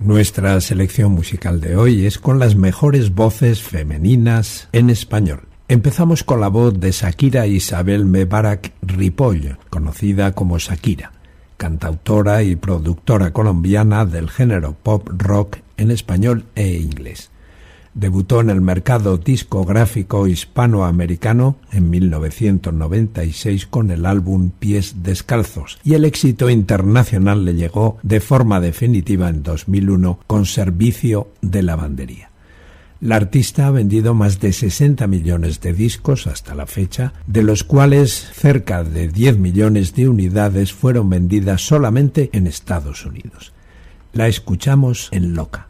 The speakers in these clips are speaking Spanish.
Nuestra selección musical de hoy es con las mejores voces femeninas en español. Empezamos con la voz de Shakira Isabel Mebarak Ripoll, conocida como Shakira, cantautora y productora colombiana del género pop rock en español e inglés. Debutó en el mercado discográfico hispanoamericano en 1996 con el álbum Pies Descalzos y el éxito internacional le llegó de forma definitiva en 2001 con Servicio de Lavandería. La artista ha vendido más de 60 millones de discos hasta la fecha, de los cuales cerca de 10 millones de unidades fueron vendidas solamente en Estados Unidos. La escuchamos en Loca.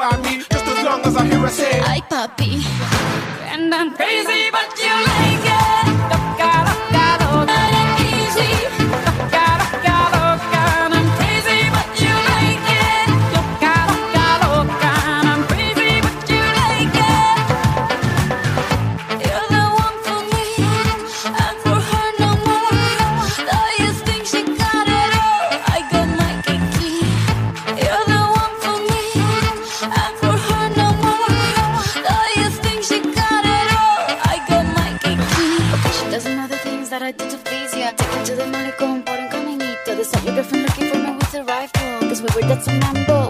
by me just as long as I hear her say, I puppy. And I'm crazy, but you like it. That's a number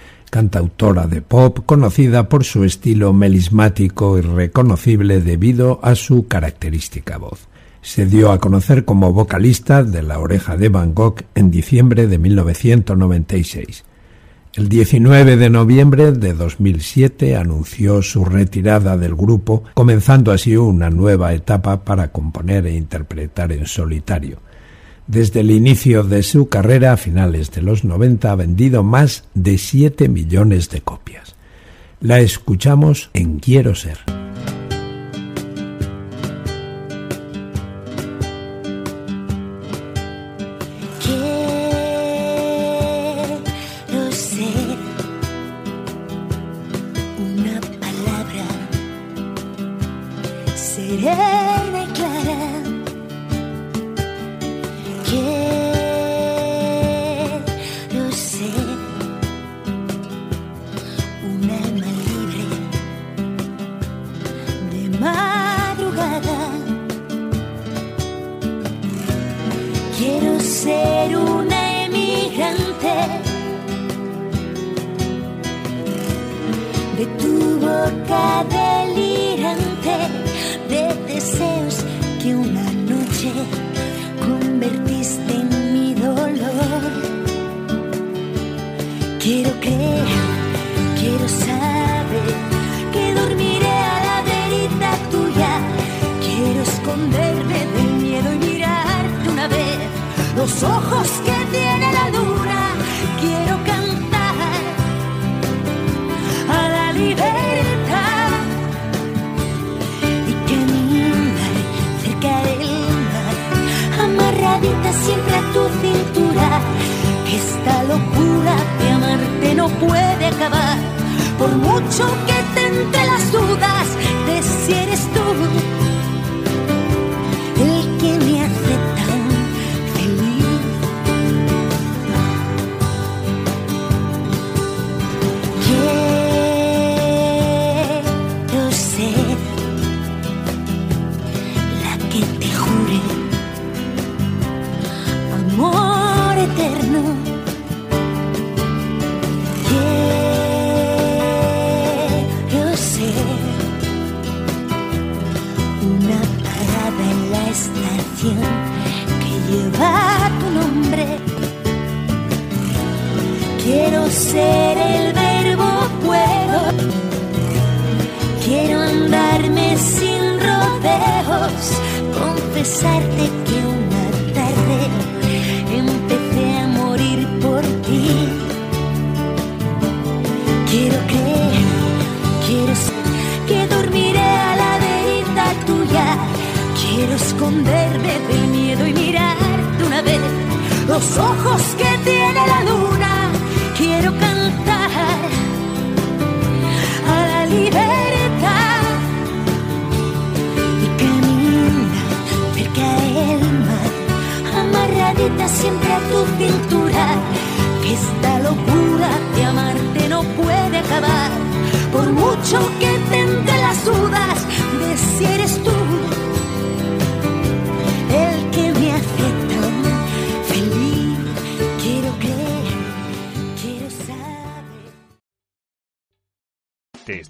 cantautora de pop conocida por su estilo melismático y reconocible debido a su característica voz. Se dio a conocer como vocalista de La Oreja de Van Gogh en diciembre de 1996. El 19 de noviembre de 2007 anunció su retirada del grupo, comenzando así una nueva etapa para componer e interpretar en solitario. Desde el inicio de su carrera a finales de los 90 ha vendido más de 7 millones de copias. La escuchamos en Quiero ser. my ser una emigrante. De tu boca delirante puede acabar, por mucho que te entre las dudas estación que lleva tu nombre. Quiero ser el verbo puedo. Quiero andarme sin rodeos, confesarte que esconderme del miedo y mirarte una vez los ojos que tiene la luna.